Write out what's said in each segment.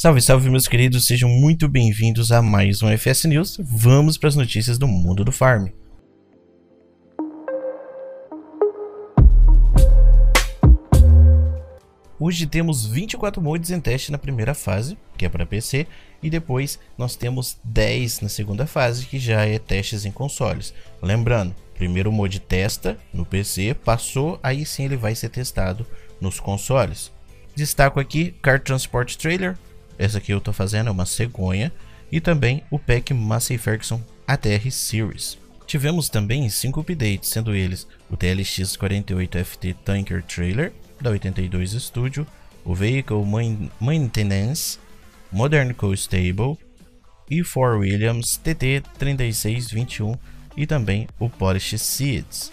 Salve, salve, meus queridos, sejam muito bem-vindos a mais um FS News. Vamos para as notícias do mundo do farm. Hoje temos 24 mods em teste na primeira fase, que é para PC, e depois nós temos 10 na segunda fase, que já é testes em consoles. Lembrando, primeiro o mod testa no PC, passou, aí sim ele vai ser testado nos consoles. Destaco aqui Car Transport Trailer, essa aqui eu tô fazendo é uma cegonha. E também o pack Massey Ferguson ATR Series. Tivemos também 5 updates, sendo eles o TLX 48FT Tanker Trailer da 82 Studio, o Vehicle Maintenance, Modern Co Stable e For Williams TT 3621 e também o Polish Seeds.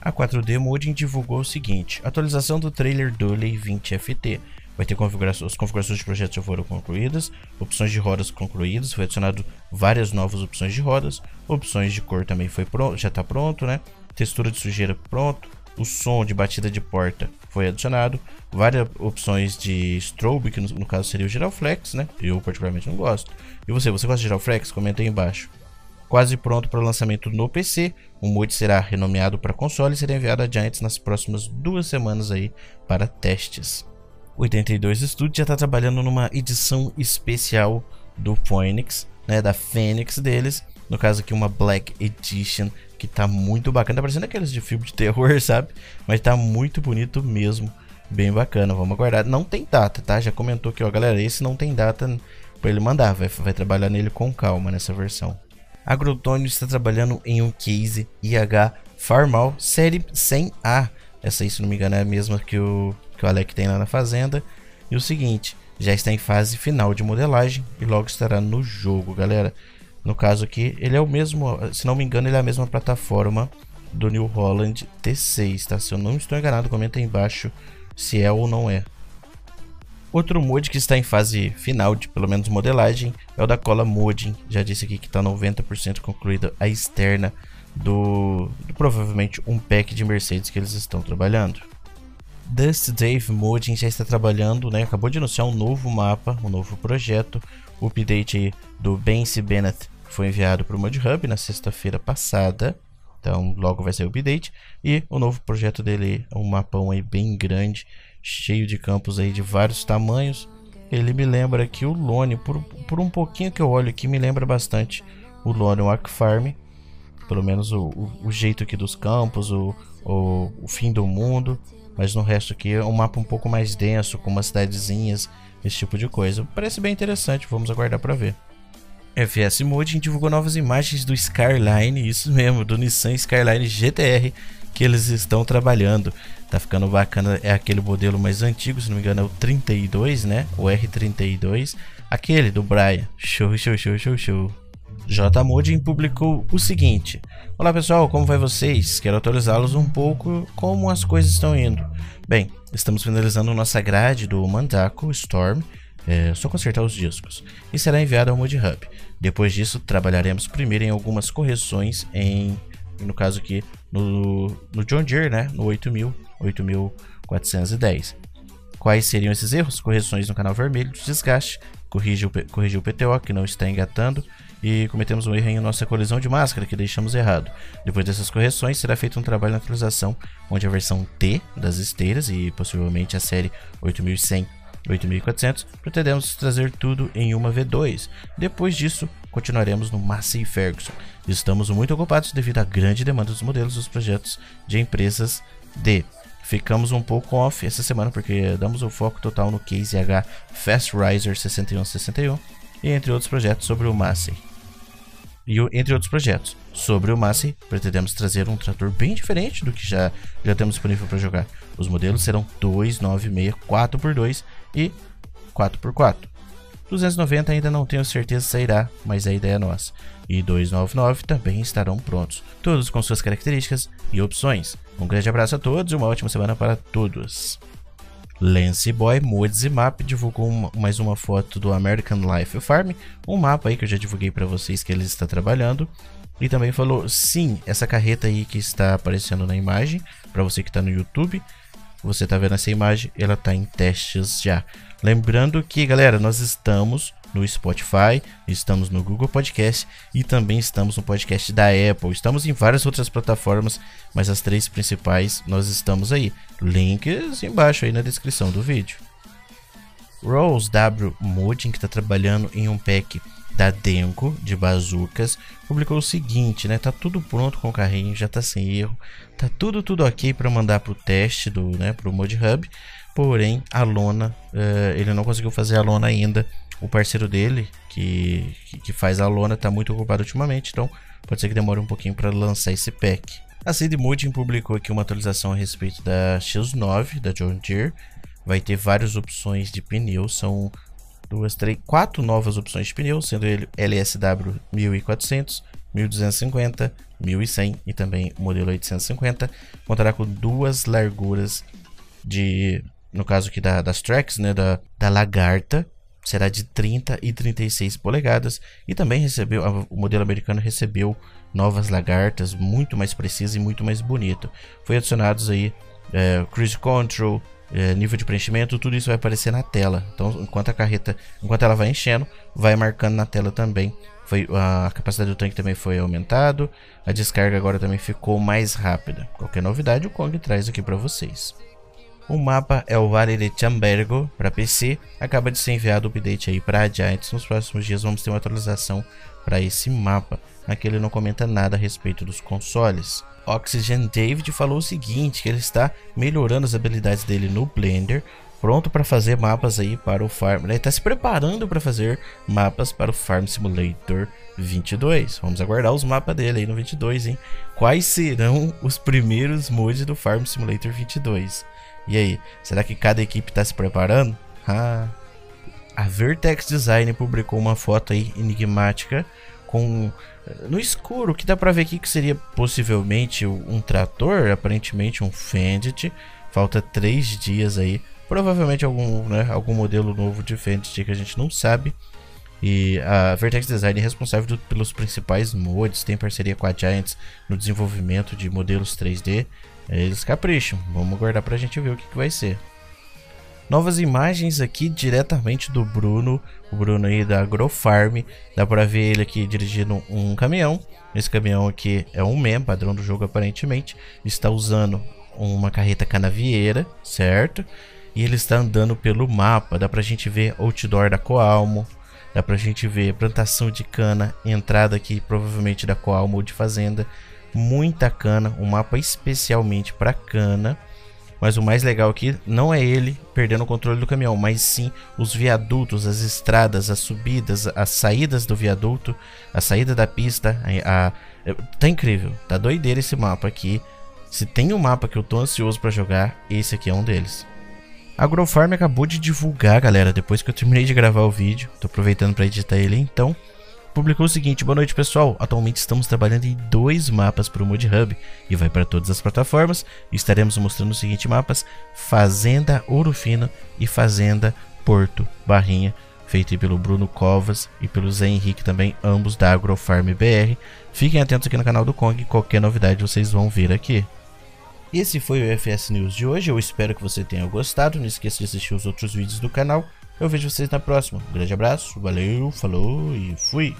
A 4D Modding divulgou o seguinte: atualização do trailer Dolly 20FT vai ter configuração, as configurações de projetos já foram concluídas, opções de rodas concluídas, foi adicionado várias novas opções de rodas, opções de cor também foi já está pronto, né? Textura de sujeira pronto, o som de batida de porta foi adicionado, várias opções de strobe, que no, no caso seria o Giralflex, né? Eu particularmente não gosto. E você, você gosta de Giralflex? Comenta aí embaixo. Quase pronto para o lançamento no PC, o mod será renomeado para console e será enviado adiante nas próximas duas semanas aí para testes. 82 Studios já está trabalhando numa edição especial do Phoenix, né, da Fênix deles. No caso aqui uma Black Edition que tá muito bacana, tá parecendo aqueles de filme de terror, sabe? Mas tá muito bonito mesmo, bem bacana. Vamos aguardar. Não tem data, tá? Já comentou aqui, ó, galera, esse não tem data para ele mandar, vai, vai trabalhar nele com calma nessa versão. A Grotônio está trabalhando em um case IH Farmal série 100A. Essa aí, se não me engano, é a mesma que o que o Alec tem lá na fazenda. E o seguinte, já está em fase final de modelagem e logo estará no jogo, galera. No caso aqui, ele é o mesmo, se não me engano, ele é a mesma plataforma do New Holland T6, tá? Se eu não estou enganado, comenta aí embaixo se é ou não é. Outro mod que está em fase final de pelo menos modelagem é o da cola modding. Já disse aqui que está 90% concluída a externa do, do provavelmente um pack de Mercedes que eles estão trabalhando. Dust Dave Modding já está trabalhando, né? Acabou de anunciar um novo mapa, um novo projeto. O update do Bency Bennett foi enviado para o Mod Hub na sexta-feira passada. Então logo vai sair o update. E o novo projeto dele é um mapão aí bem grande, cheio de campos aí de vários tamanhos. Ele me lembra aqui o Lone, por, por um pouquinho que eu olho aqui, me lembra bastante o Lone Ark Farm. Pelo menos o, o, o, jeito aqui dos campos, o, o, o fim do mundo. Mas no resto aqui é um mapa um pouco mais denso, com umas cidadezinhas, esse tipo de coisa. Parece bem interessante, vamos aguardar para ver. FS Modding divulgou novas imagens do Skyline, isso mesmo, do Nissan Skyline GTR que eles estão trabalhando. Tá ficando bacana, é aquele modelo mais antigo, se não me engano é o 32, né? O R32, aquele do Brian. Show, show, show, show, show. JModin publicou o seguinte: Olá pessoal, como vai vocês? Quero atualizá-los um pouco como as coisas estão indo. Bem, estamos finalizando nossa grade do Mandaco Storm, é, só consertar os discos, e será enviado ao Mod Hub. Depois disso, trabalharemos primeiro em algumas correções em, no caso aqui, no, no John Deere, né, no 8000, 8410. Quais seriam esses erros? Correções no canal vermelho de desgaste, corrigir o, corrigir o PTO que não está engatando, e cometemos um erro em nossa colisão de máscara que deixamos errado. Depois dessas correções, será feito um trabalho na atualização onde a versão T das esteiras e possivelmente a série 8100 8400 pretendemos trazer tudo em uma V2. Depois disso, continuaremos no Massey Ferguson. Estamos muito ocupados devido à grande demanda dos modelos dos projetos de empresas de Ficamos um pouco off essa semana porque damos o foco total no Case H Fast Riser 6161 e entre outros projetos sobre o Massey e entre outros projetos. Sobre o Massey, pretendemos trazer um trator bem diferente do que já, já temos disponível para jogar. Os modelos serão 296 4x2 e 4x4. 290 ainda não tenho certeza se sairá, mas a ideia é nossa. E 299 também estarão prontos, todos com suas características e opções. Um grande abraço a todos e uma ótima semana para todos. Lance Boy Mods Map divulgou uma, mais uma foto do American Life Farm, um mapa aí que eu já divulguei para vocês que ele está trabalhando. E também falou, sim, essa carreta aí que está aparecendo na imagem, para você que está no YouTube, você está vendo essa imagem, ela está em testes já. Lembrando que, galera, nós estamos no Spotify, estamos no Google Podcast e também estamos no podcast da Apple. Estamos em várias outras plataformas, mas as três principais nós estamos aí. Links embaixo aí na descrição do vídeo. Rose W Modding, que está trabalhando em um pack da Denko de bazucas, publicou o seguinte, né? Tá tudo pronto com o carrinho, já tá sem erro, tá tudo tudo ok para mandar pro teste do, né, pro Mod Hub. Porém, a lona, uh, ele não conseguiu fazer a lona ainda. O parceiro dele, que, que faz a lona, está muito ocupado ultimamente, então pode ser que demore um pouquinho para lançar esse pack. A Sid Moodin publicou aqui uma atualização a respeito da X9 da John Deere. Vai ter várias opções de pneus, são duas, três, quatro novas opções de pneus, sendo ele LSW 1400, 1250, 1100 e também o modelo 850. Contará com duas larguras de no caso aqui da, das tracks, né, da, da lagarta, será de 30 e 36 polegadas e também recebeu o modelo americano recebeu novas lagartas muito mais precisas e muito mais bonito. Foi adicionados aí é, cruise control, é, nível de preenchimento, tudo isso vai aparecer na tela. Então, enquanto a carreta, enquanto ela vai enchendo, vai marcando na tela também. Foi, a capacidade do tanque também foi aumentado, a descarga agora também ficou mais rápida. Qualquer novidade o Kong traz aqui para vocês. O mapa é o Vale de Chambergo para PC. Acaba de ser enviado o update aí para Giants. Nos próximos dias vamos ter uma atualização para esse mapa. Aqui ele não comenta nada a respeito dos consoles. Oxygen David falou o seguinte, que ele está melhorando as habilidades dele no Blender, pronto para fazer mapas aí para o Farm. Ele está se preparando para fazer mapas para o Farm Simulator 22. Vamos aguardar os mapas dele aí no 22, hein? Quais serão os primeiros mods do Farm Simulator 22? E aí, será que cada equipe está se preparando? Ah. A Vertex Design publicou uma foto aí enigmática com no escuro, que dá para ver aqui que seria possivelmente um trator, aparentemente um Fendit. Falta três dias aí, provavelmente algum, né, algum modelo novo de Fendit que a gente não sabe. E a Vertex Design é responsável do, pelos principais mods, tem parceria com a Giants no desenvolvimento de modelos 3D. Eles capricham. Vamos guardar pra gente ver o que, que vai ser. Novas imagens aqui diretamente do Bruno, o Bruno aí da AgroFarm. Dá pra ver ele aqui dirigindo um caminhão. Esse caminhão aqui é um MEM, padrão do jogo aparentemente. Está usando uma carreta canavieira, certo? E ele está andando pelo mapa. Dá pra gente ver outdoor da Coalmo. Dá pra gente ver plantação de cana, entrada aqui provavelmente da Coalmo ou de fazenda muita cana, um mapa especialmente para cana. Mas o mais legal aqui não é ele perdendo o controle do caminhão, mas sim os viadutos, as estradas, as subidas, as saídas do viaduto, a saída da pista. A, a, tá incrível, tá doideira esse mapa aqui. Se tem um mapa que eu tô ansioso para jogar, esse aqui é um deles. A Agrofarm acabou de divulgar, galera, depois que eu terminei de gravar o vídeo. Tô aproveitando para editar ele, então publicou o seguinte: Boa noite, pessoal. Atualmente estamos trabalhando em dois mapas para o Mod Hub e vai para todas as plataformas. Estaremos mostrando os seguintes mapas: Fazenda Ouro Fino e Fazenda Porto Barrinha, feito pelo Bruno Covas e pelo Zé Henrique também, ambos da Agrofarm BR. Fiquem atentos aqui no canal do Kong, qualquer novidade vocês vão ver aqui. Esse foi o FS News de hoje, eu espero que você tenha gostado, não esqueça de assistir os outros vídeos do canal eu vejo vocês na próxima. Um grande abraço, valeu, falou e fui!